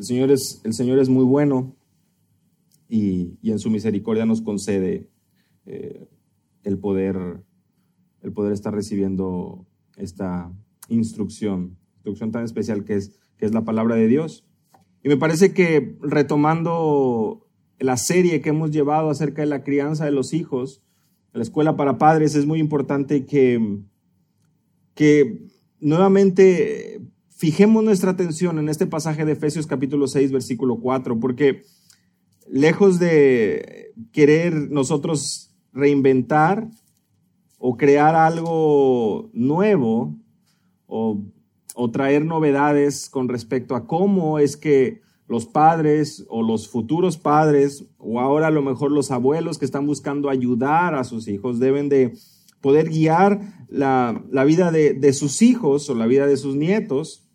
El Señor es, el Señor es muy bueno y, en su misericordia nos concede eh, el, poder, el poder estar recibiendo esta instrucción, instrucción tan especial que es, que es la palabra de Dios. Y me parece que retomando la serie que hemos llevado acerca de la crianza de los hijos, la escuela para padres, es muy importante que, que nuevamente fijemos nuestra atención en este pasaje de Efesios capítulo 6, versículo 4, porque lejos de querer nosotros reinventar o crear algo nuevo o, o, traer novedades con respecto a cómo es que los padres o los futuros padres o ahora a lo mejor los abuelos que están buscando ayudar a sus hijos deben de poder guiar la, vida de, sus hijos o la vida de sus nietos,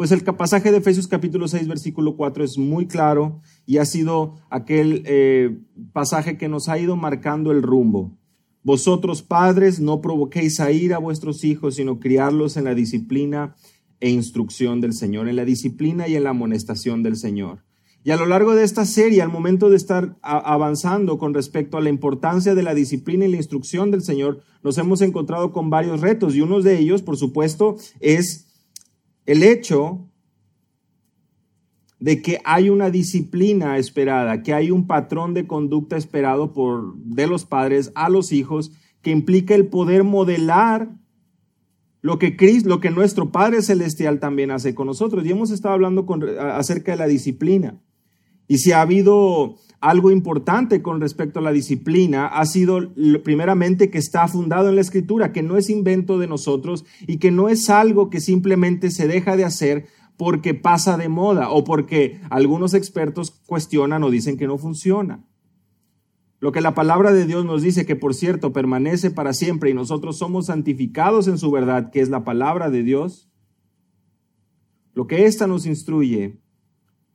pues el pasaje de Efesios capítulo 6, versículo 4 es muy claro y ha sido aquel eh, pasaje que nos ha ido marcando el rumbo. Vosotros padres no provoquéis a ir a vuestros hijos, sino criarlos en la disciplina e instrucción del Señor, en la disciplina y en la amonestación del Señor. Y a lo largo de esta serie, al momento de estar avanzando con respecto a la importancia de la disciplina y la instrucción del Señor, nos hemos encontrado con varios retos y uno de ellos, por supuesto, es el hecho de que hay una disciplina esperada, que hay un patrón de conducta esperado por de los padres a los hijos que implica el poder modelar lo que Cristo, lo que nuestro Padre celestial también hace con nosotros. Y hemos estado hablando con, acerca de la disciplina. Y si ha habido algo importante con respecto a la disciplina, ha sido primeramente que está fundado en la escritura, que no es invento de nosotros y que no es algo que simplemente se deja de hacer porque pasa de moda o porque algunos expertos cuestionan o dicen que no funciona. Lo que la palabra de Dios nos dice, que por cierto permanece para siempre y nosotros somos santificados en su verdad, que es la palabra de Dios, lo que ésta nos instruye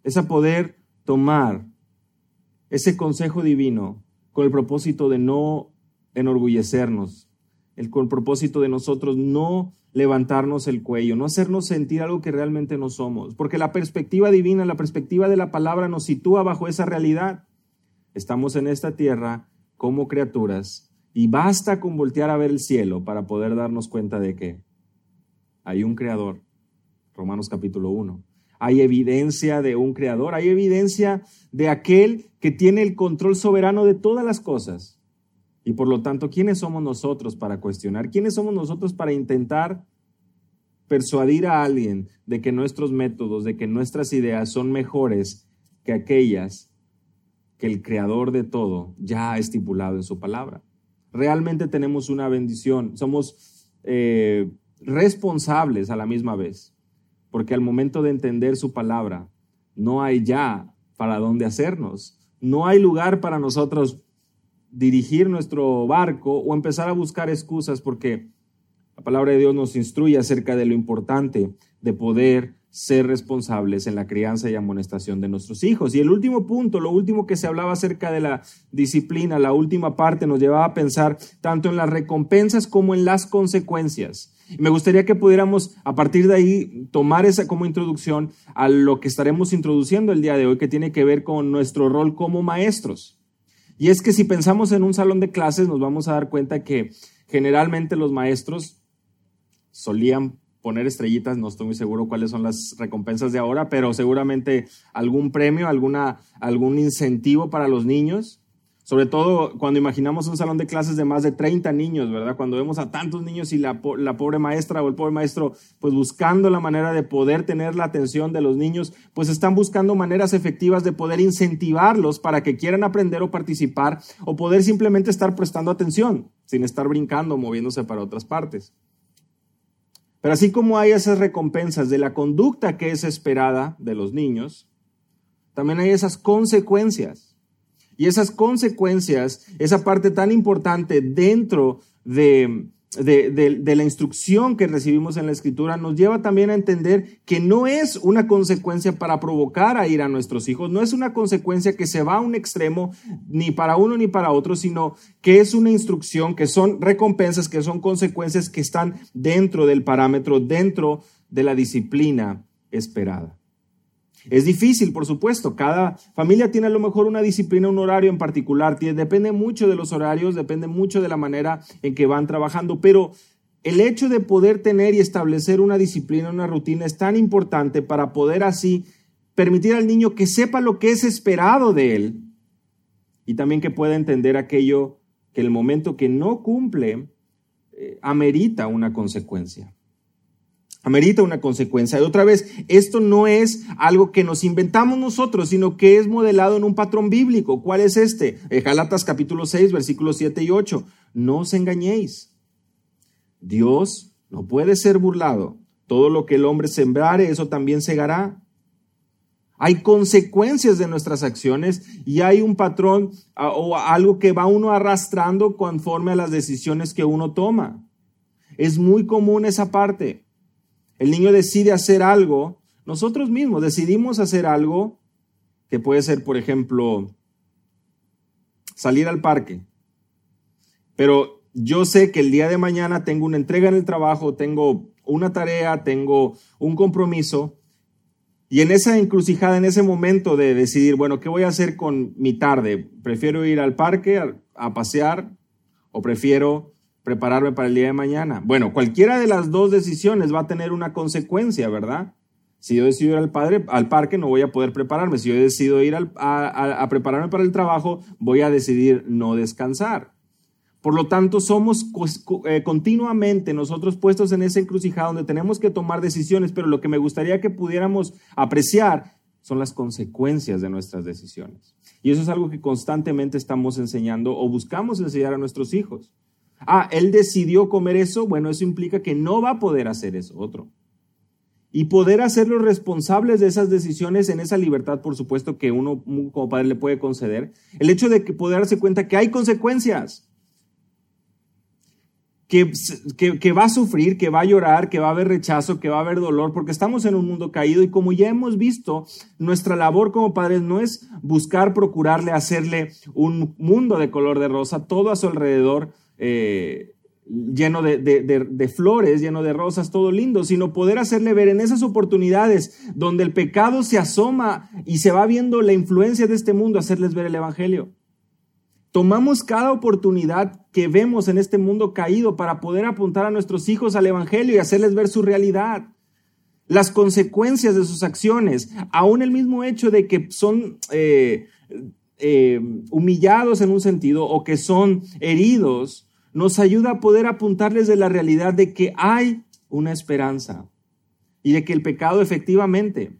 es a poder tomar ese consejo divino con el propósito de no enorgullecernos, el, con el propósito de nosotros no levantarnos el cuello, no hacernos sentir algo que realmente no somos, porque la perspectiva divina, la perspectiva de la palabra nos sitúa bajo esa realidad. Estamos en esta tierra como criaturas y basta con voltear a ver el cielo para poder darnos cuenta de que hay un creador. Romanos capítulo 1 hay evidencia de un creador, hay evidencia de aquel que tiene el control soberano de todas las cosas. Y por lo tanto, ¿quiénes somos nosotros para cuestionar? ¿Quiénes somos nosotros para intentar persuadir a alguien de que nuestros métodos, de que nuestras ideas son mejores que aquellas que el creador de todo ya ha estipulado en su palabra? Realmente tenemos una bendición, somos eh, responsables a la misma vez porque al momento de entender su palabra, no hay ya para dónde hacernos. No hay lugar para nosotros dirigir nuestro barco o empezar a buscar excusas porque la palabra de Dios nos instruye acerca de lo importante de poder ser responsables en la crianza y amonestación de nuestros hijos. Y el último punto, lo último que se hablaba acerca de la disciplina, la última parte nos llevaba a pensar tanto en las recompensas como en las consecuencias. Me gustaría que pudiéramos a partir de ahí tomar esa como introducción a lo que estaremos introduciendo el día de hoy, que tiene que ver con nuestro rol como maestros. Y es que si pensamos en un salón de clases, nos vamos a dar cuenta que generalmente los maestros solían poner estrellitas, no estoy muy seguro cuáles son las recompensas de ahora, pero seguramente algún premio, alguna, algún incentivo para los niños. Sobre todo cuando imaginamos un salón de clases de más de 30 niños, ¿verdad? Cuando vemos a tantos niños y la, la, pobre maestra o el pobre maestro, pues buscando la manera de poder tener la atención de los niños, pues están buscando maneras efectivas de poder incentivarlos para que quieran aprender o participar o poder simplemente estar prestando atención sin estar brincando o moviéndose para otras partes. Pero así como hay esas recompensas de la conducta que es esperada de los niños, también hay esas consecuencias. Y esas consecuencias, esa parte tan importante dentro de, de, la instrucción que recibimos en la escritura, nos lleva también a entender que no es una consecuencia para provocar a ir a nuestros hijos, no es una consecuencia que se va a un extremo ni para uno ni para otro, sino que es una instrucción, que son recompensas, que son consecuencias que están dentro del parámetro, dentro de la disciplina esperada. Es difícil, por supuesto. Cada familia tiene a lo mejor una disciplina, un horario en particular. Depende mucho de los horarios, depende mucho de la manera en que van trabajando. Pero el hecho de poder tener y establecer una disciplina, una rutina es tan importante para poder así permitir al niño que sepa lo que es esperado de él y también que pueda entender aquello que el momento que no cumple eh, amerita una consecuencia. Amerita una consecuencia. Y otra vez, esto no es algo que nos inventamos nosotros, sino que es modelado en un patrón bíblico. ¿Cuál es este? Galatas capítulo 6, versículos 7 y 8. No os engañéis. Dios no puede ser burlado. Todo lo que el hombre sembrare, eso también segará. Hay consecuencias de nuestras acciones y hay un patrón o algo que va uno arrastrando conforme a las decisiones que uno toma. Es muy común esa parte. El niño decide hacer algo, nosotros mismos decidimos hacer algo que puede ser, por ejemplo, salir al parque. Pero yo sé que el día de mañana tengo una entrega en el trabajo, tengo una tarea, tengo un compromiso y en esa encrucijada, en ese momento de decidir, bueno, ¿qué voy a hacer con mi tarde? ¿Prefiero ir al parque a, pasear o prefiero prepararme para el día de mañana? Bueno, cualquiera de las dos decisiones va a tener una consecuencia, ¿verdad? Si yo decido ir al, padre, al parque, no voy a poder prepararme. Si yo decido ir a prepararme para el trabajo, voy a decidir no descansar. Por lo tanto, somos eh, continuamente nosotros puestos en esa encrucijada donde tenemos que tomar decisiones, pero lo que me gustaría que pudiéramos apreciar son las consecuencias de nuestras decisiones. Y eso es algo que constantemente estamos enseñando o buscamos enseñar a nuestros hijos. Ah, él decidió comer eso, bueno, eso implica que no va a poder hacer eso otro. Y poder hacerlos responsables de esas decisiones en esa libertad, por supuesto, que uno como padre le puede conceder. El hecho de que poder darse cuenta que hay consecuencias que, va a sufrir, que va a llorar, que va a haber rechazo, que va a haber dolor, porque estamos en un mundo caído y como ya hemos visto, nuestra labor como padres no es buscar procurarle hacerle un mundo de color de rosa, todo a su alrededor. Eh, lleno de, flores, lleno de rosas, todo lindo, sino poder hacerle ver en esas oportunidades donde el pecado se asoma y se va viendo la influencia de este mundo, hacerles ver el Evangelio. Tomamos cada oportunidad que vemos en este mundo caído para poder apuntar a nuestros hijos al Evangelio y hacerles ver su realidad, las consecuencias de sus acciones, aún el mismo hecho de que son eh, eh, humillados en un sentido o que son heridos, nos ayuda a poder apuntarles de la realidad de que hay una esperanza y de que el pecado efectivamente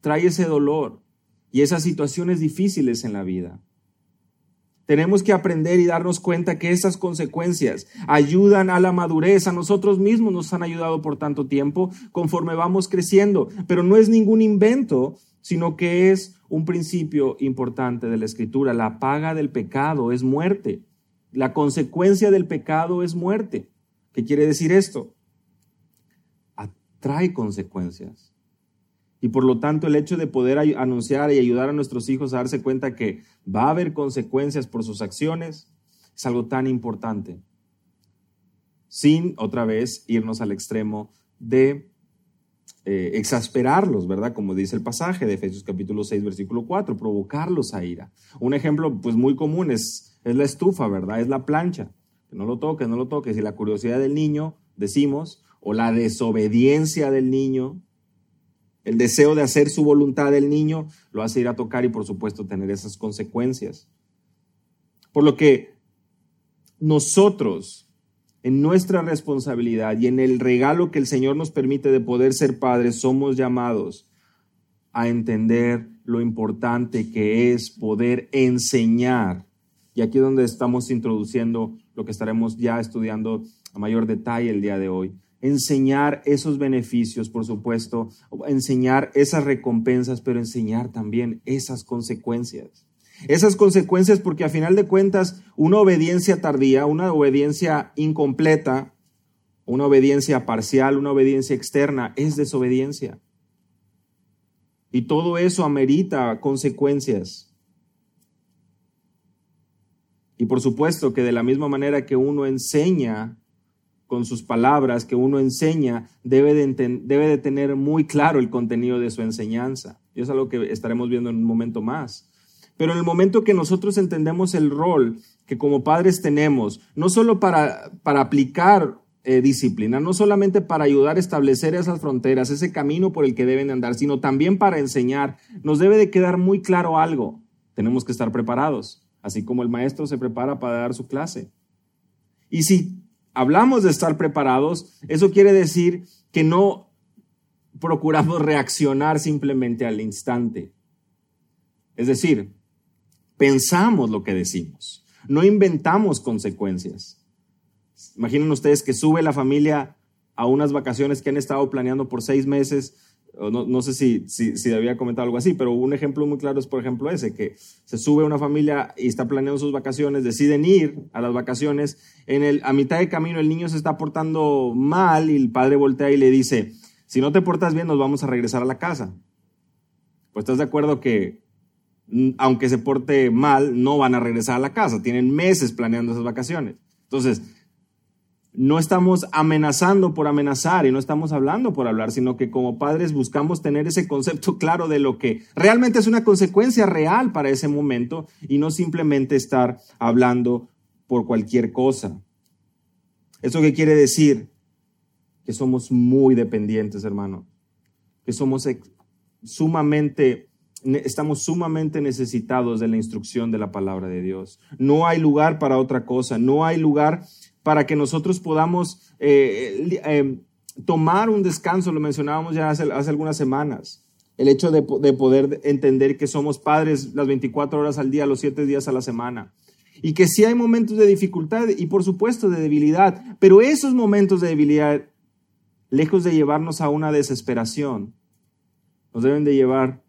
trae ese dolor y esas situaciones difíciles en la vida. Tenemos que aprender y darnos cuenta que esas consecuencias ayudan a la madurez. A nosotros mismos nos han ayudado por tanto tiempo conforme vamos creciendo. Pero no es ningún invento, sino que es un principio importante de la escritura. La paga del pecado es muerte. La consecuencia del pecado es muerte. ¿Qué quiere decir esto? Atrae consecuencias. Y por lo tanto el hecho de poder anunciar y ayudar a nuestros hijos a darse cuenta que va a haber consecuencias por sus acciones es algo tan importante. Sin otra vez irnos al extremo de eh, exasperarlos, ¿verdad? Como dice el pasaje de Efesios capítulo 6, versículo 4, provocarlos a ira. Un ejemplo pues muy común es, es la estufa, ¿verdad? Es la plancha. Que no lo toques, no lo toques. Y la curiosidad del niño, decimos, o la desobediencia del niño, el deseo de hacer su voluntad del niño lo hace ir a tocar y por supuesto tener esas consecuencias. Por lo que nosotros, en nuestra responsabilidad y en el regalo que el Señor nos permite de poder ser padres, somos llamados a entender lo importante que es poder enseñar. Y aquí es donde estamos introduciendo lo que estaremos ya estudiando a mayor detalle el día de hoy enseñar esos beneficios, por supuesto, enseñar esas recompensas, pero enseñar también esas consecuencias. Esas consecuencias porque a final de cuentas una obediencia tardía, una obediencia incompleta, una obediencia parcial, una obediencia externa es desobediencia. Y todo eso amerita consecuencias. Y por supuesto que de la misma manera que uno enseña con sus palabras que uno enseña, debe de, tener muy claro el contenido de su enseñanza. Y es algo que estaremos viendo en un momento más. Pero en el momento que nosotros entendemos el rol que como padres tenemos, no solo para, para aplicar eh, disciplina, no solamente para ayudar a establecer esas fronteras, ese camino por el que deben andar, sino también para enseñar, nos debe de quedar muy claro algo. Tenemos que estar preparados, así como el maestro se prepara para dar su clase. Y si hablamos de estar preparados, eso quiere decir que no procuramos reaccionar simplemente al instante. Es decir, pensamos lo que decimos, no inventamos consecuencias. Imaginen ustedes que sube la familia a unas vacaciones que han estado planeando por seis meses no, sé si, si, había comentado algo así, pero un ejemplo muy claro es, por ejemplo, ese, que se sube una familia y está planeando sus vacaciones, deciden ir a las vacaciones, en el, a mitad de camino el niño se está portando mal y el padre voltea y le dice, si no te portas bien nos vamos a regresar a la casa. Pues estás de acuerdo que aunque se porte mal, no van a regresar a la casa, tienen meses planeando esas vacaciones. Entonces, no estamos amenazando por amenazar y no estamos hablando por hablar, sino que como padres buscamos tener ese concepto claro de lo que realmente es una consecuencia real para ese momento y no simplemente estar hablando por cualquier cosa. ¿Eso qué quiere decir? Que somos muy dependientes, hermano. Que somos sumamente, estamos sumamente necesitados de la instrucción de la palabra de Dios. No hay lugar para otra cosa. No hay lugar para que nosotros podamos eh, eh, tomar un descanso, lo mencionábamos ya hace, algunas semanas. El hecho de, de, poder entender que somos padres las 24 horas al día, los 7 días a la semana. Y que sí hay momentos de dificultad y por supuesto de debilidad, pero esos momentos de debilidad, lejos de llevarnos a una desesperación, nos deben de llevar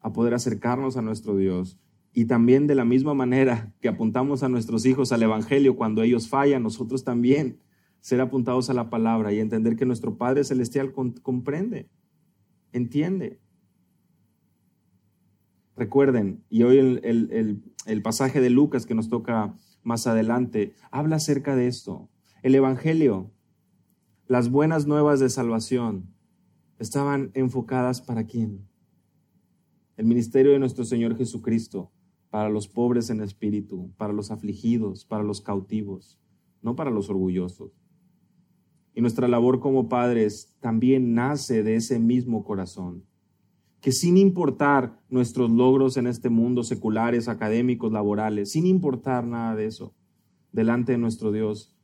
a poder acercarnos a nuestro Dios y también de la misma manera que apuntamos a nuestros hijos al Evangelio cuando ellos fallan, nosotros también ser apuntados a la palabra y entender que nuestro Padre Celestial comprende, entiende. Recuerden, y hoy el, el pasaje de Lucas que nos toca más adelante, habla acerca de esto. El Evangelio, las buenas nuevas de salvación, estaban enfocadas para quién? El ministerio de nuestro Señor Jesucristo para los pobres en espíritu, para los afligidos, para los cautivos, no para los orgullosos. Y nuestra labor como padres también nace de ese mismo corazón, que sin importar nuestros logros en este mundo seculares, académicos, laborales, sin importar nada de eso, delante de nuestro Dios,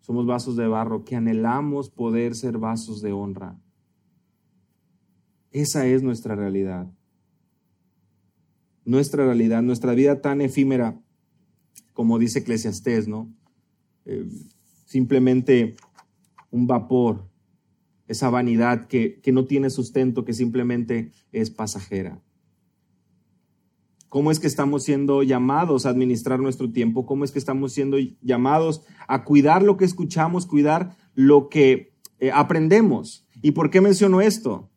somos vasos de barro que anhelamos poder ser vasos de honra. Esa es nuestra realidad nuestra realidad, nuestra vida tan efímera, como dice Eclesiastés, ¿no? Eh, simplemente un vapor, esa vanidad que, que no tiene sustento, que simplemente es pasajera. ¿Cómo es que estamos siendo llamados a administrar nuestro tiempo? ¿Cómo es que estamos siendo llamados a cuidar lo que escuchamos, cuidar lo que eh, aprendemos? ¿Y por qué menciono esto?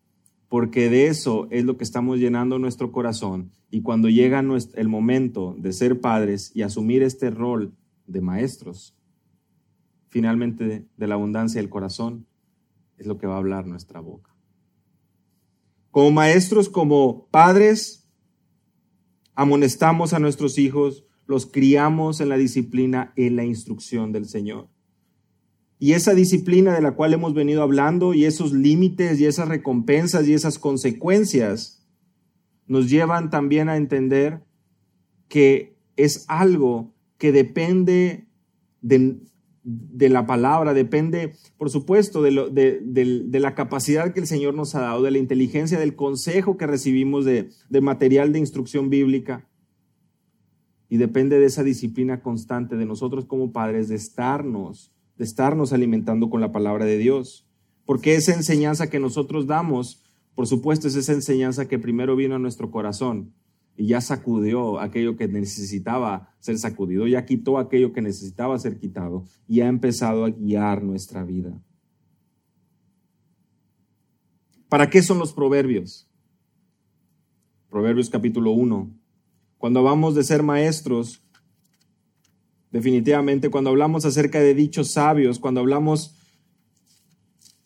Porque de eso es lo que estamos llenando nuestro corazón. Y cuando llega el momento de ser padres y asumir este rol de maestros, finalmente de la abundancia del corazón es lo que va a hablar nuestra boca. Como maestros, como padres, amonestamos a nuestros hijos, los criamos en la disciplina, en la instrucción del Señor. Y esa disciplina de la cual hemos venido hablando y esos límites y esas recompensas y esas consecuencias nos llevan también a entender que es algo que depende de, la palabra, depende, por supuesto, de, de, la capacidad que el Señor nos ha dado, de la inteligencia, del consejo que recibimos de, material de instrucción bíblica. Y depende de esa disciplina constante de nosotros como padres, de estarnos de estarnos alimentando con la palabra de Dios. Porque esa enseñanza que nosotros damos, por supuesto, es esa enseñanza que primero vino a nuestro corazón y ya sacudió aquello que necesitaba ser sacudido, ya quitó aquello que necesitaba ser quitado y ha empezado a guiar nuestra vida. ¿Para qué son los proverbios? Proverbios capítulo 1. Cuando vamos de ser maestros, Definitivamente, cuando hablamos acerca de dichos sabios, cuando hablamos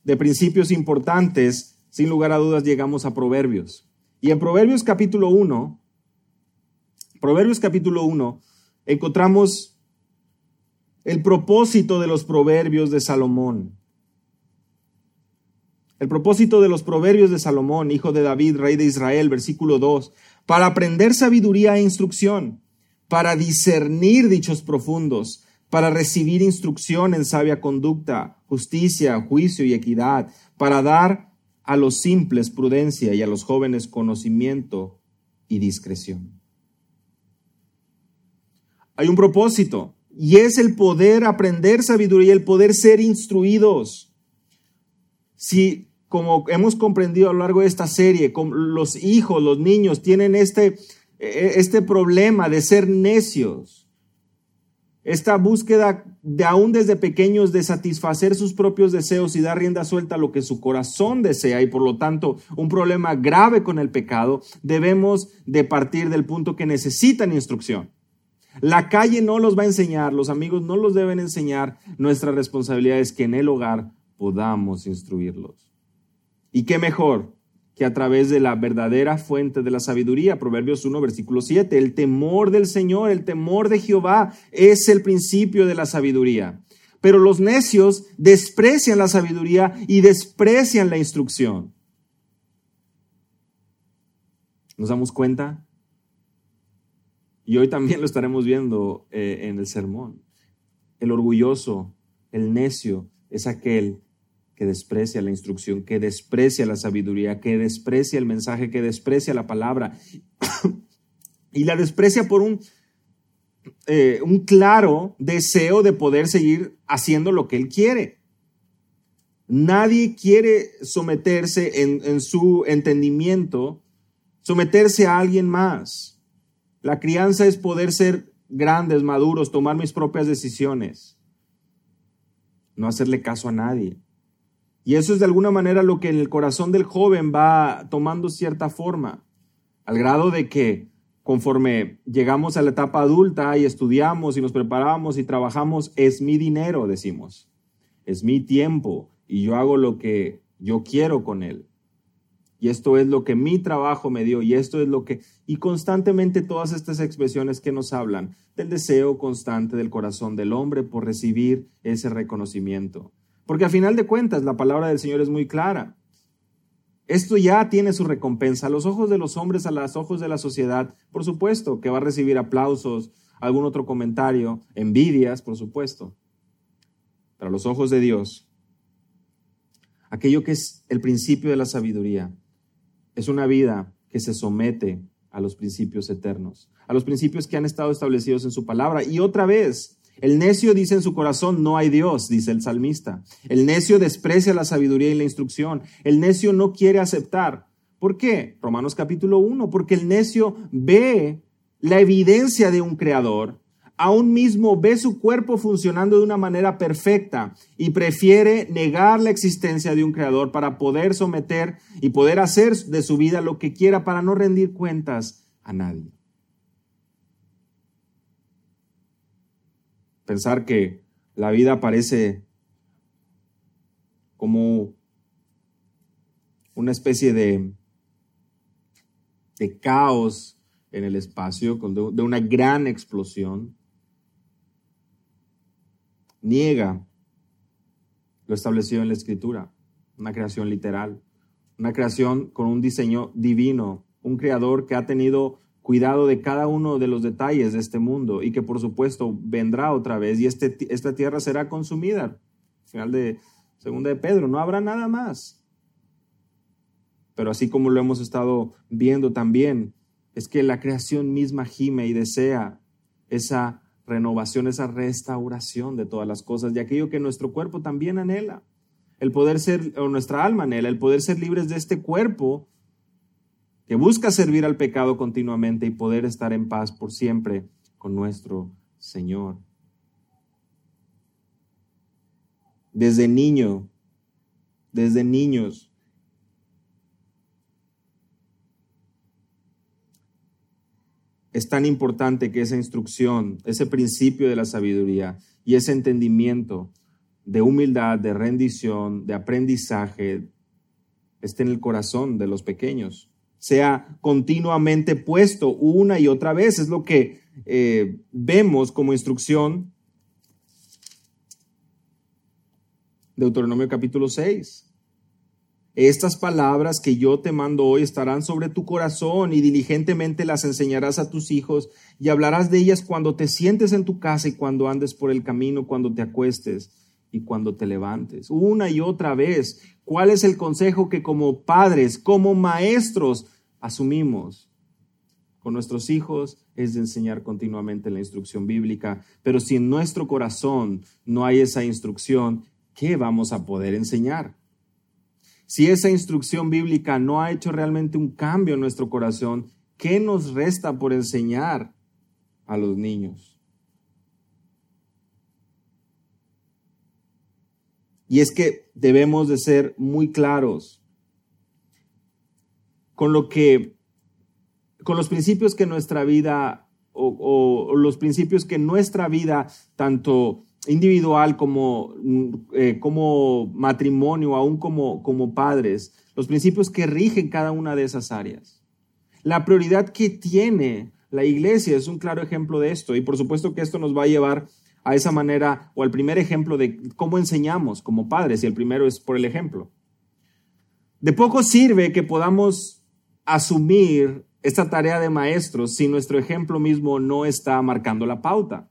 de principios importantes, sin lugar a dudas llegamos a proverbios. Y en Proverbios capítulo 1, Proverbios capítulo 1, encontramos el propósito de los proverbios de Salomón. El propósito de los proverbios de Salomón, hijo de David, rey de Israel, versículo 2, para aprender sabiduría e instrucción, para discernir dichos profundos, para recibir instrucción en sabia conducta, justicia, juicio y equidad, para dar a los simples prudencia y a los jóvenes conocimiento y discreción. Hay un propósito y es el poder aprender sabiduría, el poder ser instruidos. Si como hemos comprendido a lo largo de esta serie, los hijos, los niños tienen este, este problema de ser necios. Esta búsqueda de aún desde pequeños de satisfacer sus propios deseos y dar rienda suelta a lo que su corazón desea y por lo tanto un problema grave con el pecado, debemos de partir del punto que necesitan instrucción. La calle no los va a enseñar, los amigos no los deben enseñar. Nuestra responsabilidad es que en el hogar podamos instruirlos. ¿Y qué mejor que a través de la verdadera fuente de la sabiduría? Proverbios 1, versículo 7. El temor del Señor, el temor de Jehová es el principio de la sabiduría. Pero los necios desprecian la sabiduría y desprecian la instrucción. ¿Nos damos cuenta? Y hoy también lo estaremos viendo eh, en el sermón. El orgulloso, el necio, es aquel que desprecia la instrucción, que desprecia la sabiduría, que desprecia el mensaje, que desprecia la palabra. y la desprecia por un, eh, un claro deseo de poder seguir haciendo lo que él quiere. Nadie quiere someterse en, en su entendimiento, someterse a alguien más. La crianza es poder ser grandes, maduros, tomar mis propias decisiones, no hacerle caso a nadie. Y eso es de alguna manera lo que en el corazón del joven va tomando cierta forma, al grado de que conforme llegamos a la etapa adulta y estudiamos y nos preparamos y trabajamos, es mi dinero, decimos, es mi tiempo y yo hago lo que yo quiero con él. Y esto es lo que mi trabajo me dio y esto es lo que... Y constantemente todas estas expresiones que nos hablan del deseo constante del corazón del hombre por recibir ese reconocimiento. Porque a final de cuentas la palabra del Señor es muy clara. Esto ya tiene su recompensa. A los ojos de los hombres, a los ojos de la sociedad, por supuesto que va a recibir aplausos, algún otro comentario, envidias, por supuesto. Pero a los ojos de Dios, aquello que es el principio de la sabiduría, es una vida que se somete a los principios eternos, a los principios que han estado establecidos en su palabra. Y otra vez, el necio dice en su corazón, no hay Dios, dice el salmista. El necio desprecia la sabiduría y la instrucción. El necio no quiere aceptar. ¿Por qué? Romanos capítulo 1, porque el necio ve la evidencia de un creador, aún mismo ve su cuerpo funcionando de una manera perfecta y prefiere negar la existencia de un creador para poder someter y poder hacer de su vida lo que quiera para no rendir cuentas a nadie. Pensar que la vida parece como una especie de, de caos en el espacio, de una gran explosión, niega lo establecido en la escritura, una creación literal, una creación con un diseño divino, un creador que ha tenido cuidado de cada uno de los detalles de este mundo y que por supuesto vendrá otra vez y este, esta tierra será consumida. Final de segunda de Pedro, no habrá nada más. Pero así como lo hemos estado viendo también, es que la creación misma gime y desea esa renovación, esa restauración de todas las cosas, de aquello que nuestro cuerpo también anhela. El poder ser, o nuestra alma anhela, el poder ser libres de este cuerpo que busca servir al pecado continuamente y poder estar en paz por siempre con nuestro Señor. Desde niño, desde niños, es tan importante que esa instrucción, ese principio de la sabiduría y ese entendimiento de humildad, de rendición, de aprendizaje, esté en el corazón de los pequeños sea continuamente puesto una y otra vez. Es lo que eh, vemos como instrucción Deuteronomio capítulo 6. Estas palabras que yo te mando hoy estarán sobre tu corazón y diligentemente las enseñarás a tus hijos y hablarás de ellas cuando te sientes en tu casa y cuando andes por el camino, cuando te acuestes y cuando te levantes. Una y otra vez, ¿cuál es el consejo que como padres, como maestros, asumimos con nuestros hijos? Es de enseñar continuamente la instrucción bíblica, pero si en nuestro corazón no hay esa instrucción, ¿qué vamos a poder enseñar? Si esa instrucción bíblica no ha hecho realmente un cambio en nuestro corazón, ¿qué nos resta por enseñar a los niños? Y es que debemos de ser muy claros con lo que, con los principios que nuestra vida o, los principios que nuestra vida, tanto individual como, eh, como matrimonio, aún como, como padres, los principios que rigen cada una de esas áreas. La prioridad que tiene la iglesia es un claro ejemplo de esto y por supuesto que esto nos va a llevar a esa manera o al primer ejemplo de cómo enseñamos como padres y el primero es por el ejemplo. De poco sirve que podamos asumir esta tarea de maestros si nuestro ejemplo mismo no está marcando la pauta.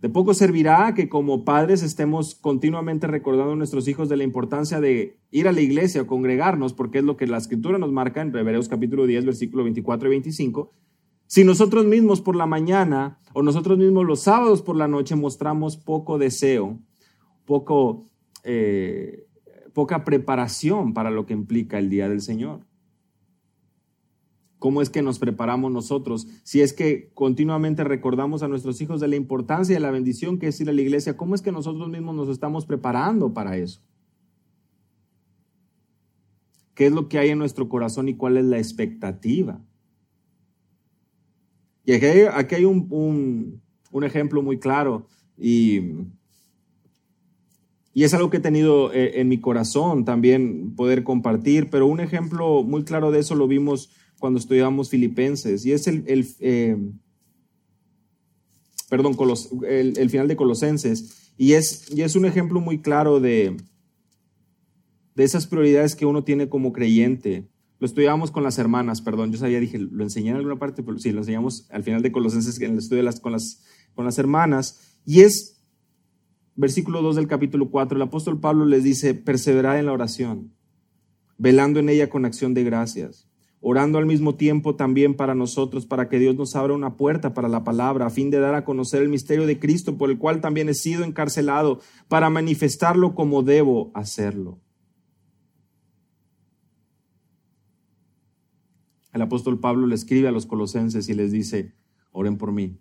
De poco servirá que como padres estemos continuamente recordando a nuestros hijos de la importancia de ir a la iglesia o congregarnos, porque es lo que la escritura nos marca en Hebreos capítulo 10, versículo 24 y 25. Si nosotros mismos por la mañana o nosotros mismos los sábados por la noche mostramos poco deseo, poco, eh, poca preparación para lo que implica el día del Señor. ¿Cómo es que nos preparamos nosotros? Si es que continuamente recordamos a nuestros hijos de la importancia y de la bendición que es ir a la iglesia, ¿cómo es que nosotros mismos nos estamos preparando para eso? ¿Qué es lo que hay en nuestro corazón y cuál es la expectativa? Y aquí hay, un, ejemplo muy claro y, y es algo que he tenido eh, en mi corazón también poder compartir, pero un ejemplo muy claro de eso lo vimos cuando estudiamos Filipenses, y es el, eh, perdón, el, final de Colosenses, y es, y es un ejemplo muy claro de, de esas prioridades que uno tiene como creyente. Lo estudiamos con las hermanas, perdón, yo sabía, dije, lo enseñé en alguna parte, pero sí, lo enseñamos al final de Colosenses en el estudio las, con, las, con las hermanas, y es versículo 2 del capítulo 4, el apóstol Pablo les dice, perseverad en la oración, velando en ella con acción de gracias orando al mismo tiempo también para nosotros, para que Dios nos abra una puerta para la palabra, a fin de dar a conocer el misterio de Cristo, por el cual también he sido encarcelado, para manifestarlo como debo hacerlo. El apóstol Pablo le escribe a los colosenses y les dice, oren por mí.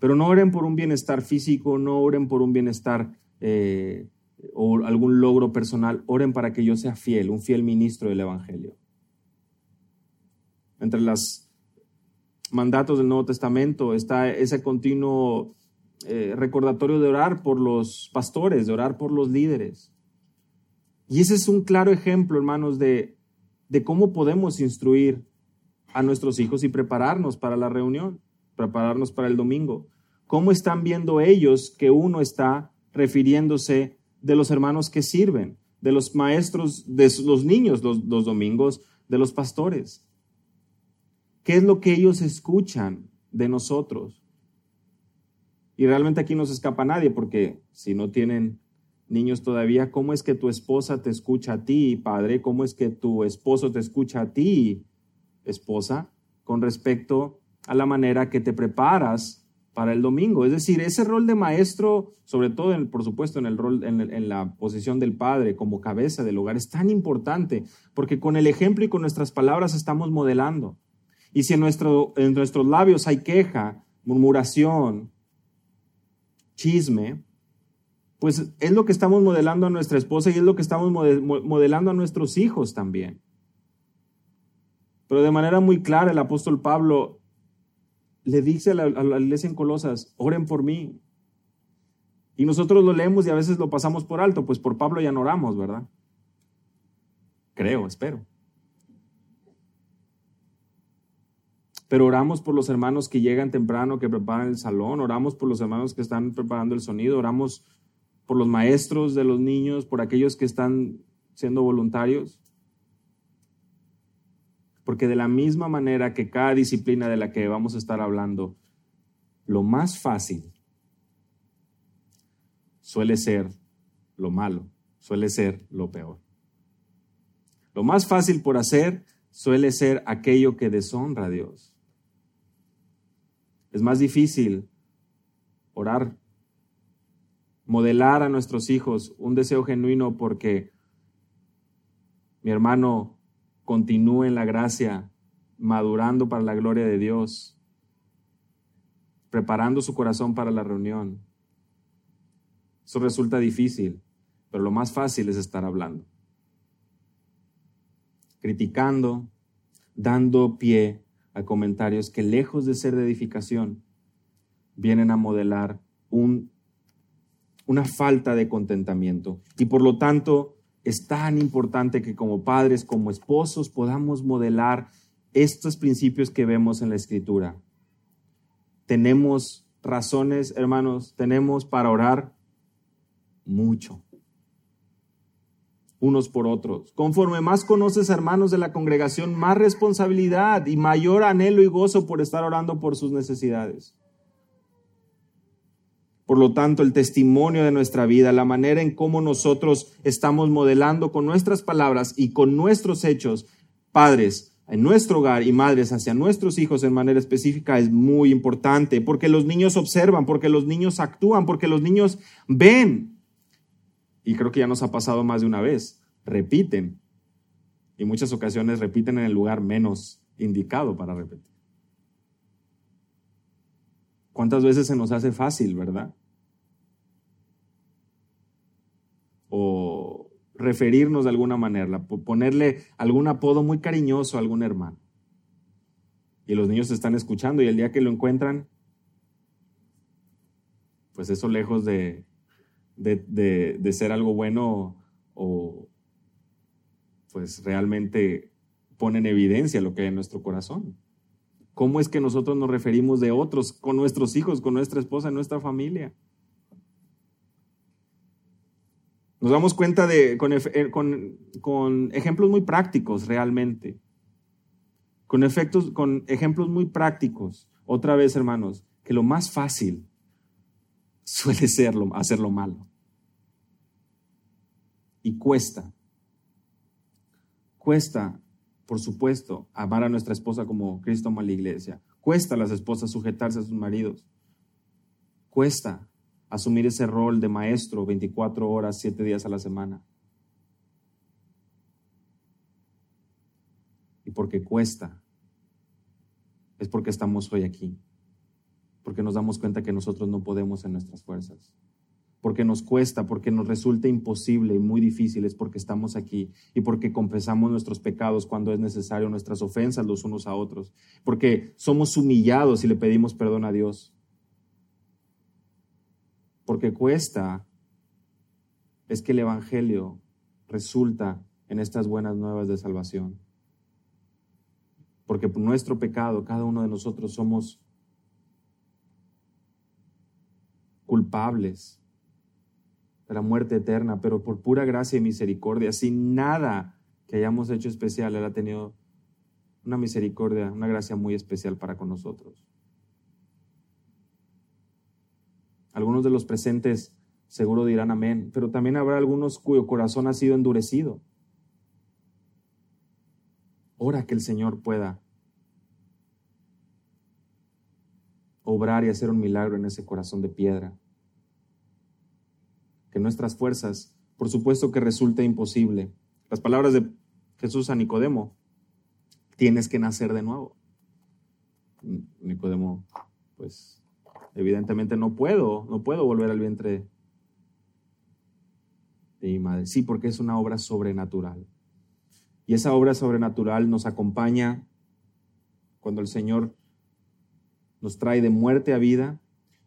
Pero no oren por un bienestar físico, no oren por un bienestar eh, o algún logro personal, oren para que yo sea fiel, un fiel ministro del Evangelio entre los mandatos del Nuevo Testamento está ese continuo eh, recordatorio de orar por los pastores, de orar por los líderes. Y ese es un claro ejemplo, hermanos, de, de cómo podemos instruir a nuestros hijos y prepararnos para la reunión, prepararnos para el domingo. ¿Cómo están viendo ellos que uno está refiriéndose de los hermanos que sirven, de los maestros, de los niños los domingos, de los pastores? ¿Qué es lo que ellos escuchan de nosotros? Y realmente aquí no se escapa nadie, porque si no tienen niños todavía, ¿cómo es que tu esposa te escucha a ti, padre? ¿Cómo es que tu esposo te escucha a ti, esposa, con respecto a la manera que te preparas para el domingo? Es decir, ese rol de maestro, sobre todo, en, por supuesto, en el rol, en, en la posición del padre como cabeza del hogar, es tan importante, porque con el ejemplo y con nuestras palabras estamos modelando. Y si en, en nuestros labios hay queja, murmuración, chisme, pues es lo que estamos modelando a nuestra esposa y es lo que estamos modelando a nuestros hijos también. Pero de manera muy clara el apóstol Pablo le dice a la, a la, iglesia en Colosas, oren por mí. Y nosotros lo leemos y a veces lo pasamos por alto, pues por Pablo ya no oramos, ¿verdad? Creo, espero. Pero oramos por los hermanos que llegan temprano, que preparan el salón, oramos por los hermanos que están preparando el sonido, oramos por los maestros de los niños, por aquellos que están siendo voluntarios. Porque de la misma manera que cada disciplina de la que vamos a estar hablando, lo más fácil suele ser lo malo, suele ser lo peor. Lo más fácil por hacer suele ser aquello que deshonra a Dios. Es más difícil orar, modelar a nuestros hijos un deseo genuino porque mi hermano continúe en la gracia, madurando para la gloria de Dios, preparando su corazón para la reunión. Eso resulta difícil, pero lo más fácil es estar hablando, criticando, dando pie a comentarios que lejos de ser de edificación, vienen a modelar un, una falta de contentamiento. Y por lo tanto, es tan importante que como padres, como esposos, podamos modelar estos principios que vemos en la escritura. Tenemos razones, hermanos, tenemos para orar mucho unos por otros. Conforme más conoces, hermanos de la congregación, más responsabilidad y mayor anhelo y gozo por estar orando por sus necesidades. Por lo tanto, el testimonio de nuestra vida, la manera en cómo nosotros estamos modelando con nuestras palabras y con nuestros hechos, padres, en nuestro hogar y madres hacia nuestros hijos en manera específica es muy importante, porque los niños observan, porque los niños actúan, porque los niños ven y creo que ya nos ha pasado más de una vez, repiten. Y muchas ocasiones repiten en el lugar menos indicado para repetir. ¿Cuántas veces se nos hace fácil, verdad? O referirnos de alguna manera, ponerle algún apodo muy cariñoso a algún hermano. Y los niños están escuchando y el día que lo encuentran, pues eso lejos de de, ser algo bueno o pues realmente pone en evidencia lo que hay en nuestro corazón. ¿Cómo es que nosotros nos referimos de otros con nuestros hijos, con nuestra esposa, nuestra familia? Nos damos cuenta de, con, eh, con, con ejemplos muy prácticos realmente. Con, efectos, con ejemplos muy prácticos. Otra vez, hermanos, que lo más fácil suele ser hacer lo malo. Y cuesta. Cuesta, por supuesto, amar a nuestra esposa como Cristo ama a la iglesia. Cuesta a las esposas sujetarse a sus maridos. Cuesta asumir ese rol de maestro 24 horas, 7 días a la semana. Y porque cuesta, es porque estamos hoy aquí porque nos damos cuenta que nosotros no podemos en nuestras fuerzas. Porque nos cuesta, porque nos resulta imposible y muy difícil, es porque estamos aquí y porque confesamos nuestros pecados cuando es necesario, nuestras ofensas los unos a otros, porque somos humillados y le pedimos perdón a Dios. Porque cuesta, es que el Evangelio resulta en estas buenas nuevas de salvación. Porque por nuestro pecado, cada uno de nosotros somos culpables de la muerte eterna, pero por pura gracia y misericordia, sin nada que hayamos hecho especial, Él ha tenido una misericordia, una gracia muy especial para con nosotros. Algunos de los presentes seguro dirán amén, pero también habrá algunos cuyo corazón ha sido endurecido. Ora que el Señor pueda obrar y hacer un milagro en ese corazón de piedra. Que nuestras fuerzas, por supuesto que resulta imposible. Las palabras de Jesús a Nicodemo, tienes que nacer de nuevo. Nicodemo, pues evidentemente no puedo, no puedo volver al vientre de mi madre. Sí, porque es una obra sobrenatural. Y esa obra sobrenatural nos acompaña cuando el Señor nos trae de muerte a vida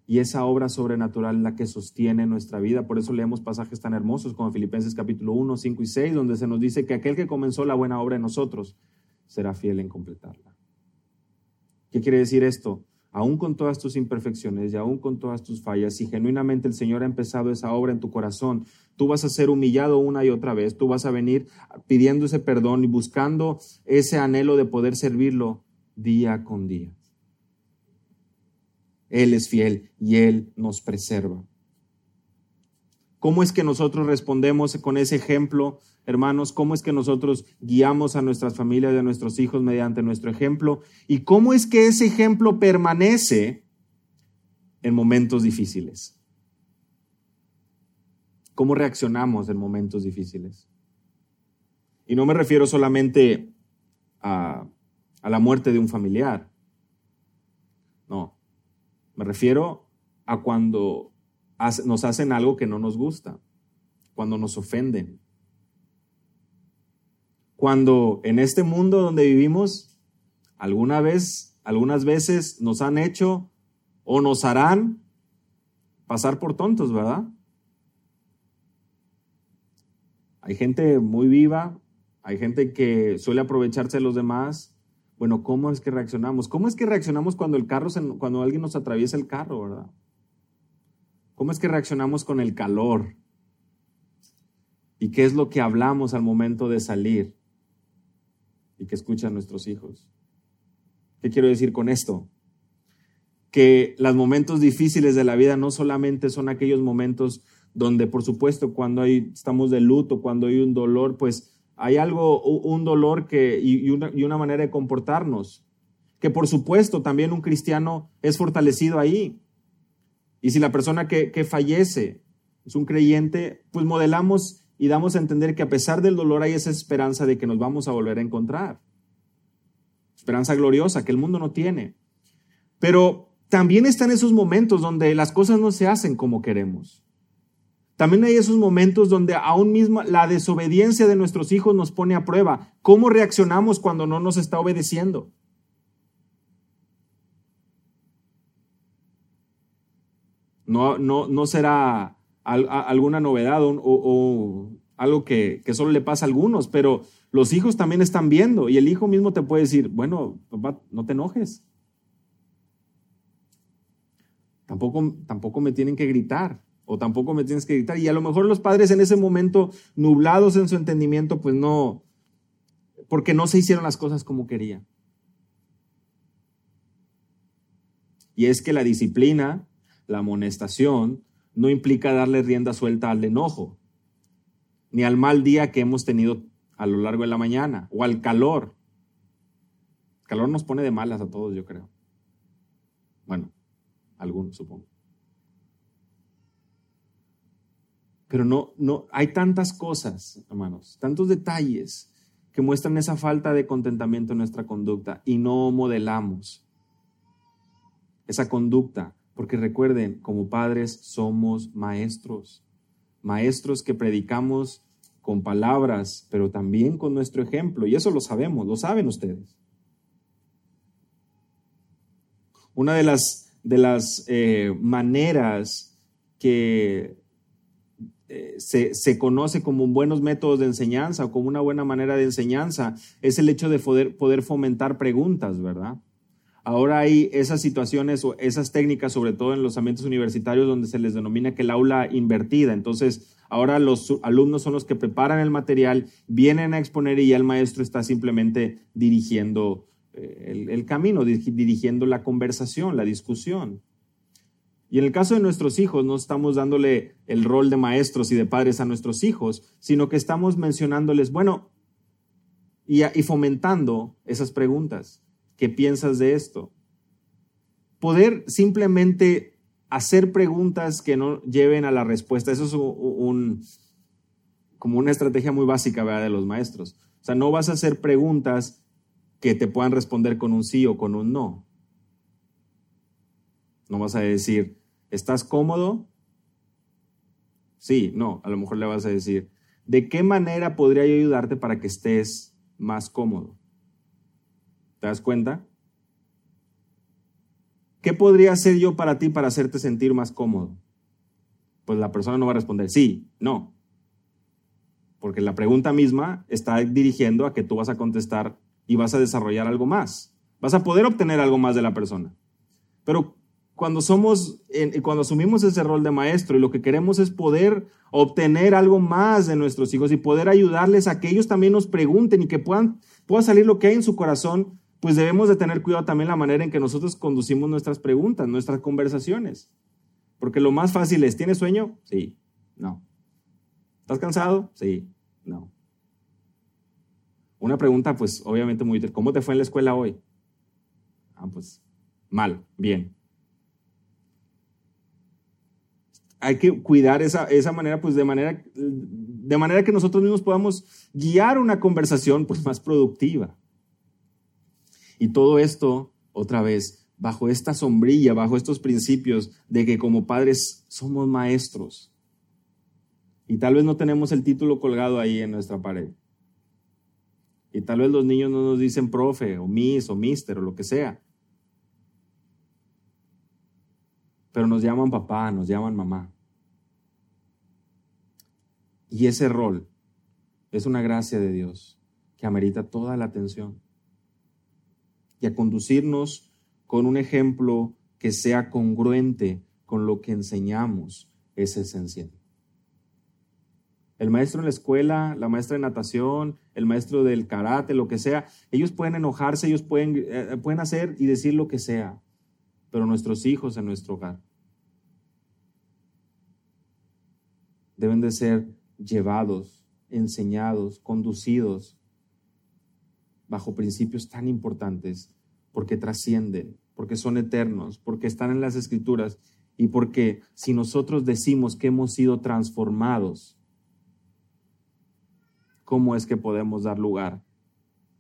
y esa obra sobrenatural la que sostiene nuestra vida. Por eso leemos pasajes tan hermosos como Filipenses capítulo 1, 5 y 6, donde se nos dice que aquel que comenzó la buena obra en nosotros será fiel en completarla. ¿Qué quiere decir esto? Aún con todas tus imperfecciones y aún con todas tus fallas, si genuinamente el Señor ha empezado esa obra en tu corazón, tú vas a ser humillado una y otra vez, tú vas a venir pidiendo ese perdón y buscando ese anhelo de poder servirlo día con día. Él es fiel y Él nos preserva. ¿Cómo es que nosotros respondemos con ese ejemplo, hermanos? ¿Cómo es que nosotros guiamos a nuestras familias y a nuestros hijos mediante nuestro ejemplo? ¿Y cómo es que ese ejemplo permanece en momentos difíciles? ¿Cómo reaccionamos en momentos difíciles? Y no me refiero solamente a, a la muerte de un familiar. No, me refiero a cuando nos hacen algo que no nos gusta, cuando nos ofenden. Cuando en este mundo donde vivimos, alguna vez, algunas veces nos han hecho o nos harán pasar por tontos, ¿verdad? Hay gente muy viva, hay gente que suele aprovecharse de los demás. Bueno, ¿cómo es que reaccionamos? ¿Cómo es que reaccionamos cuando el carro cuando alguien nos atraviesa el carro, verdad? ¿Cómo es que reaccionamos con el calor? ¿Y qué es lo que hablamos al momento de salir? Y que escuchan nuestros hijos. ¿Qué quiero decir con esto? Que los momentos difíciles de la vida no solamente son aquellos momentos donde, por supuesto, cuando hay, estamos de luto, cuando hay un dolor, pues hay algo, un dolor que, y, una, y una manera de comportarnos. Que por supuesto también un cristiano es fortalecido ahí. Y si la persona que, fallece es un creyente, pues modelamos y damos a entender que a pesar del dolor hay esa esperanza de que nos vamos a volver a encontrar. Esperanza gloriosa que el mundo no tiene. Pero también están esos momentos donde las cosas no se hacen como queremos. También hay esos momentos donde aún mismo la desobediencia de nuestros hijos nos pone a prueba. ¿Cómo reaccionamos cuando no nos está obedeciendo? No, no, no será alguna novedad o, algo que, solo le pasa a algunos, pero los hijos también están viendo y el hijo mismo te puede decir, bueno, papá, no te enojes. Tampoco, tampoco me tienen que gritar o tampoco me tienes que gritar. Y a lo mejor los padres en ese momento, nublados en su entendimiento, pues no, porque no se hicieron las cosas como querían. Y es que la disciplina la amonestación no implica darle rienda suelta al enojo, ni al mal día que hemos tenido a lo largo de la mañana, o al calor. El calor nos pone de malas a todos, yo creo. Bueno, algunos supongo. Pero no, no, hay tantas cosas, hermanos, tantos detalles que muestran esa falta de contentamiento en nuestra conducta y no modelamos esa conducta porque recuerden, como padres somos maestros, maestros que predicamos con palabras, pero también con nuestro ejemplo. Y eso lo sabemos, lo saben ustedes. Una de las, de las eh, maneras que eh, se, se, conoce como buenos métodos de enseñanza o como una buena manera de enseñanza es el hecho de poder, poder fomentar preguntas, ¿verdad? Ahora hay esas situaciones o esas técnicas, sobre todo en los ambientes universitarios, donde se les denomina que el aula invertida. Entonces, ahora los alumnos son los que preparan el material, vienen a exponer y ya el maestro está simplemente dirigiendo eh, el, camino, dirigiendo la conversación, la discusión. Y en el caso de nuestros hijos, no estamos dándole el rol de maestros y de padres a nuestros hijos, sino que estamos mencionándoles, bueno, y fomentando esas preguntas. ¿Qué piensas de esto? Poder simplemente hacer preguntas que no lleven a la respuesta. Eso es un, como una estrategia muy básica de los maestros. O sea, no vas a hacer preguntas que te puedan responder con un sí o con un no. No vas a decir, ¿estás cómodo? Sí, no, a lo mejor le vas a decir, ¿de qué manera podría yo ayudarte para que estés más cómodo? ¿Te das cuenta? ¿Qué podría hacer yo para ti para hacerte sentir más cómodo? Pues la persona no va a responder sí, no. Porque la pregunta misma está dirigiendo a que tú vas a contestar y vas a desarrollar algo más. Vas a poder obtener algo más de la persona. Pero cuando somos, cuando asumimos ese rol de maestro y lo que queremos es poder obtener algo más de nuestros hijos y poder ayudarles a que ellos también nos pregunten y que puedan, pueda salir lo que hay en su corazón, pues debemos de tener cuidado también la manera en que nosotros conducimos nuestras preguntas, nuestras conversaciones. Porque lo más fácil es, ¿tienes sueño? Sí, no. ¿Estás cansado? Sí, no. Una pregunta, pues obviamente muy útil. ¿Cómo te fue en la escuela hoy? Ah, pues mal, bien. Hay que cuidar esa, esa manera, pues de manera, de manera que nosotros mismos podamos guiar una conversación pues más productiva. Y todo esto, otra vez, bajo esta sombrilla, bajo estos principios de que como padres somos maestros. Y tal vez no tenemos el título colgado ahí en nuestra pared. Y tal vez los niños no nos dicen profe o miss o mister o lo que sea. Pero nos llaman papá, nos llaman mamá. Y ese rol es una gracia de Dios que amerita toda la atención. Y a conducirnos con un ejemplo que sea congruente con lo que enseñamos es esencial. El maestro en la escuela, la maestra de natación, el maestro del karate, lo que sea, ellos pueden enojarse, ellos pueden, eh, pueden hacer y decir lo que sea, pero nuestros hijos en nuestro hogar deben de ser llevados, enseñados, conducidos bajo principios tan importantes porque trascienden, porque son eternos, porque están en las escrituras y porque si nosotros decimos que hemos sido transformados, ¿cómo es que podemos dar lugar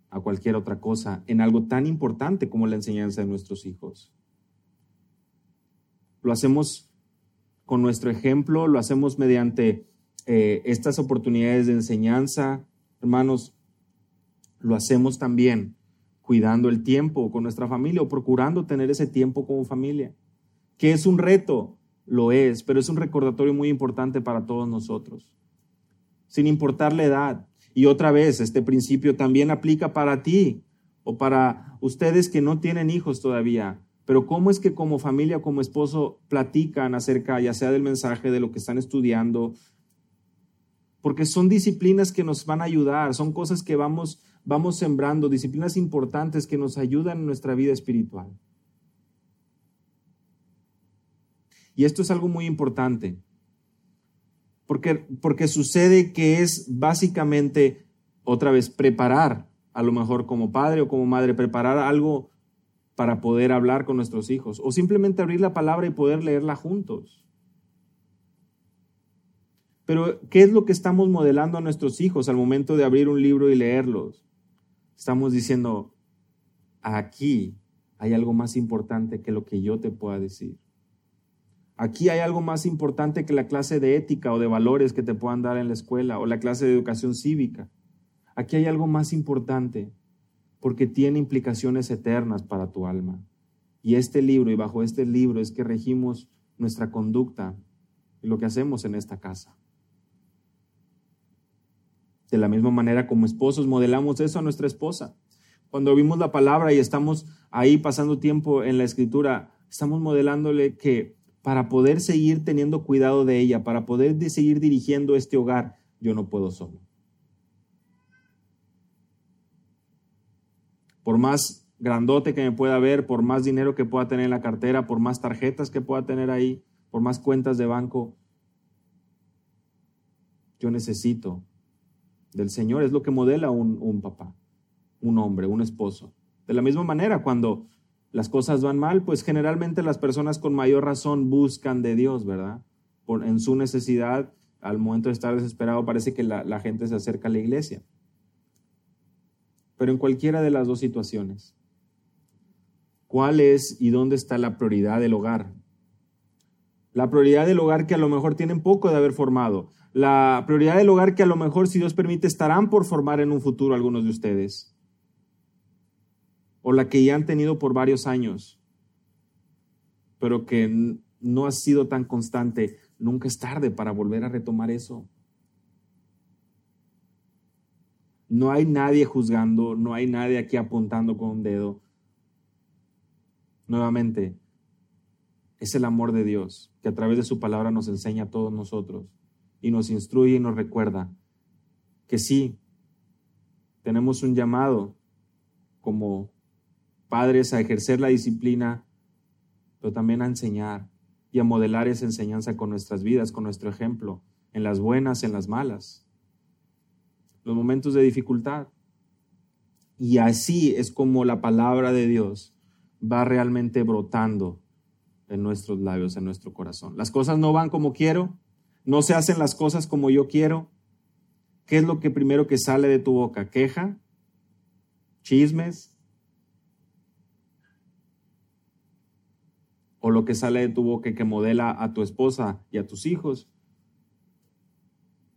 a cualquier otra cosa en algo tan importante como la enseñanza de nuestros hijos? Lo hacemos con nuestro ejemplo, lo hacemos mediante eh, estas oportunidades de enseñanza, hermanos, lo hacemos también cuidando el tiempo con nuestra familia o procurando tener ese tiempo como familia. Que es un reto, lo es, pero es un recordatorio muy importante para todos nosotros. Sin importar la edad. Y otra vez, este principio también aplica para ti o para ustedes que no tienen hijos todavía. Pero ¿cómo es que como familia, como esposo, platican acerca ya sea del mensaje, de lo que están estudiando? Porque son disciplinas que nos van a ayudar, son cosas que vamos vamos sembrando disciplinas importantes que nos ayudan en nuestra vida espiritual. Y esto es algo muy importante, porque, porque sucede que es básicamente, otra vez, preparar, a lo mejor como padre o como madre, preparar algo para poder hablar con nuestros hijos, o simplemente abrir la palabra y poder leerla juntos. Pero, ¿qué es lo que estamos modelando a nuestros hijos al momento de abrir un libro y leerlos? Estamos diciendo, aquí hay algo más importante que lo que yo te pueda decir. Aquí hay algo más importante que la clase de ética o de valores que te puedan dar en la escuela o la clase de educación cívica. Aquí hay algo más importante porque tiene implicaciones eternas para tu alma. Y este libro y bajo este libro es que regimos nuestra conducta y lo que hacemos en esta casa. De la misma manera como esposos modelamos eso a nuestra esposa. Cuando vimos la palabra y estamos ahí pasando tiempo en la escritura, estamos modelándole que para poder seguir teniendo cuidado de ella, para poder seguir dirigiendo este hogar, yo no puedo solo. Por más grandote que me pueda ver, por más dinero que pueda tener en la cartera, por más tarjetas que pueda tener ahí, por más cuentas de banco, yo necesito del Señor, es lo que modela un, un papá, un hombre, un esposo. De la misma manera, cuando las cosas van mal, pues generalmente las personas con mayor razón buscan de Dios, ¿verdad? Por, en su necesidad, al momento de estar desesperado, parece que la, la gente se acerca a la iglesia. Pero en cualquiera de las dos situaciones, ¿cuál es y dónde está la prioridad del hogar? La prioridad del hogar que a lo mejor tienen poco de haber formado la prioridad del hogar que a lo mejor, si Dios permite, estarán por formar en un futuro algunos de ustedes, o la que ya han tenido por varios años, pero que no ha sido tan constante, nunca es tarde para volver a retomar eso. No hay nadie juzgando, no hay nadie aquí apuntando con un dedo. nuevamente, es el amor de Dios que a través de su palabra nos enseña a todos nosotros y nos instruye y nos recuerda que sí, tenemos un llamado como padres a ejercer la disciplina, pero también a enseñar y a modelar esa enseñanza con nuestras vidas, con nuestro ejemplo, en las buenas, en las malas, los momentos de dificultad. Y así es como la palabra de Dios va realmente brotando en nuestros labios, en nuestro corazón. Las cosas no van como quiero, no se hacen las cosas como yo quiero. ¿Qué es lo que primero que sale de tu boca? ¿Queja? ¿Chismes? ¿O lo que sale de tu boca que modela a tu esposa y a tus hijos?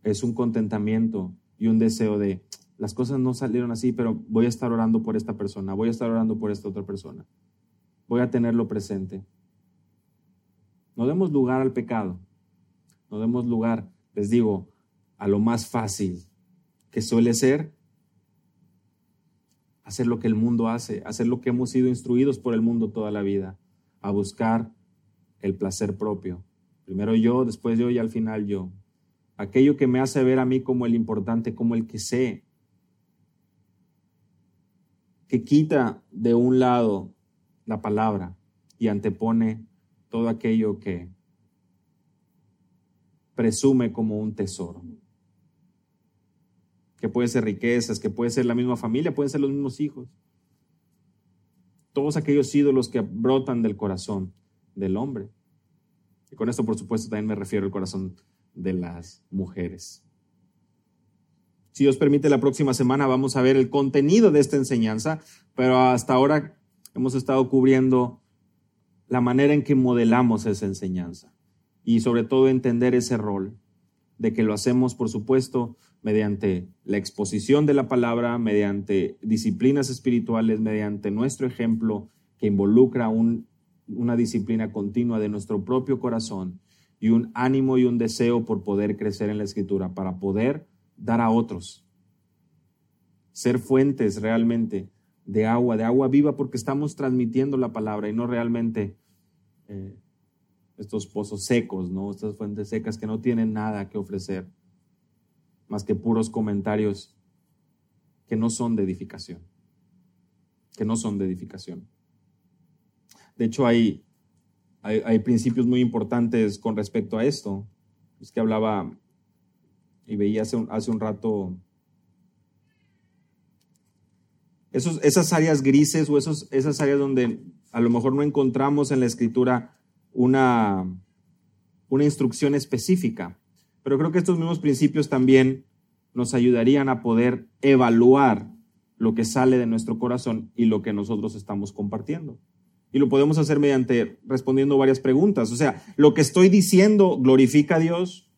Es un contentamiento y un deseo de, las cosas no salieron así, pero voy a estar orando por esta persona, voy a estar orando por esta otra persona. Voy a tenerlo presente. No demos lugar al pecado. No demos lugar, les digo, a lo más fácil, que suele ser hacer lo que el mundo hace, hacer lo que hemos sido instruidos por el mundo toda la vida, a buscar el placer propio. Primero yo, después yo y al final yo. Aquello que me hace ver a mí como el importante, como el que sé, que quita de un lado la palabra y antepone todo aquello que presume como un tesoro. Que puede ser riquezas, que puede ser la misma familia, pueden ser los mismos hijos. Todos aquellos ídolos que brotan del corazón del hombre. Y con esto, por supuesto, también me refiero al corazón de las mujeres. Si Dios permite, la próxima semana vamos a ver el contenido de esta enseñanza, pero hasta ahora hemos estado cubriendo la manera en que modelamos esa enseñanza y sobre todo entender ese rol de que lo hacemos, por supuesto, mediante la exposición de la palabra, mediante disciplinas espirituales, mediante nuestro ejemplo que involucra una disciplina continua de nuestro propio corazón y un ánimo y un deseo por poder crecer en la escritura, para poder dar a otros, ser fuentes realmente de agua, de agua viva, porque estamos transmitiendo la palabra y no realmente eh, estos pozos secos, ¿no? Estas fuentes secas que no tienen nada que ofrecer, más que puros comentarios que no son de edificación, que no son de edificación. De hecho, hay, hay, principios muy importantes con respecto a esto. Es que hablaba y veía hace un, hace un rato esos, esas áreas grises o esos, esas áreas donde a lo mejor no encontramos en la escritura una, una instrucción específica. Pero creo que estos mismos principios también nos ayudarían a poder evaluar lo que sale de nuestro corazón y lo que nosotros estamos compartiendo. Y lo podemos hacer mediante respondiendo varias preguntas. O sea, lo que estoy diciendo glorifica a Dios.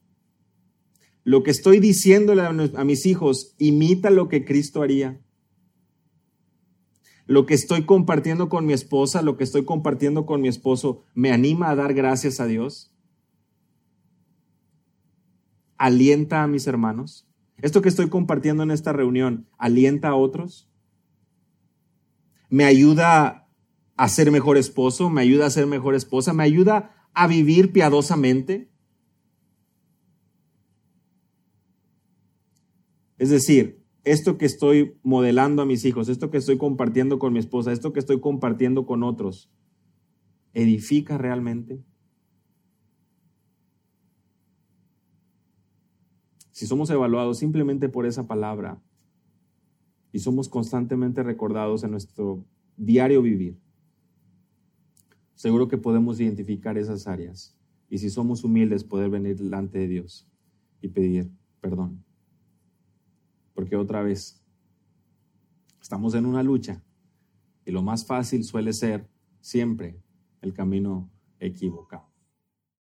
Lo que estoy diciéndole a mis hijos imita lo que Cristo haría lo que estoy compartiendo con mi esposa, lo que estoy compartiendo con mi esposo, me anima a dar gracias a Dios? ¿Alienta a mis hermanos? ¿Esto que estoy compartiendo en esta reunión alienta a otros? ¿Me ayuda a ser mejor esposo? ¿Me ayuda a ser mejor esposa? ¿Me ayuda a vivir piadosamente? Es decir, esto que estoy modelando a mis hijos, esto que estoy compartiendo con mi esposa, esto que estoy compartiendo con otros, edifica realmente? Si somos evaluados simplemente por esa palabra y somos constantemente recordados en nuestro diario vivir, seguro que podemos identificar esas áreas y si somos humildes poder venir delante de Dios y pedir perdón porque otra vez estamos en una lucha y lo más fácil suele ser siempre el camino equivocado.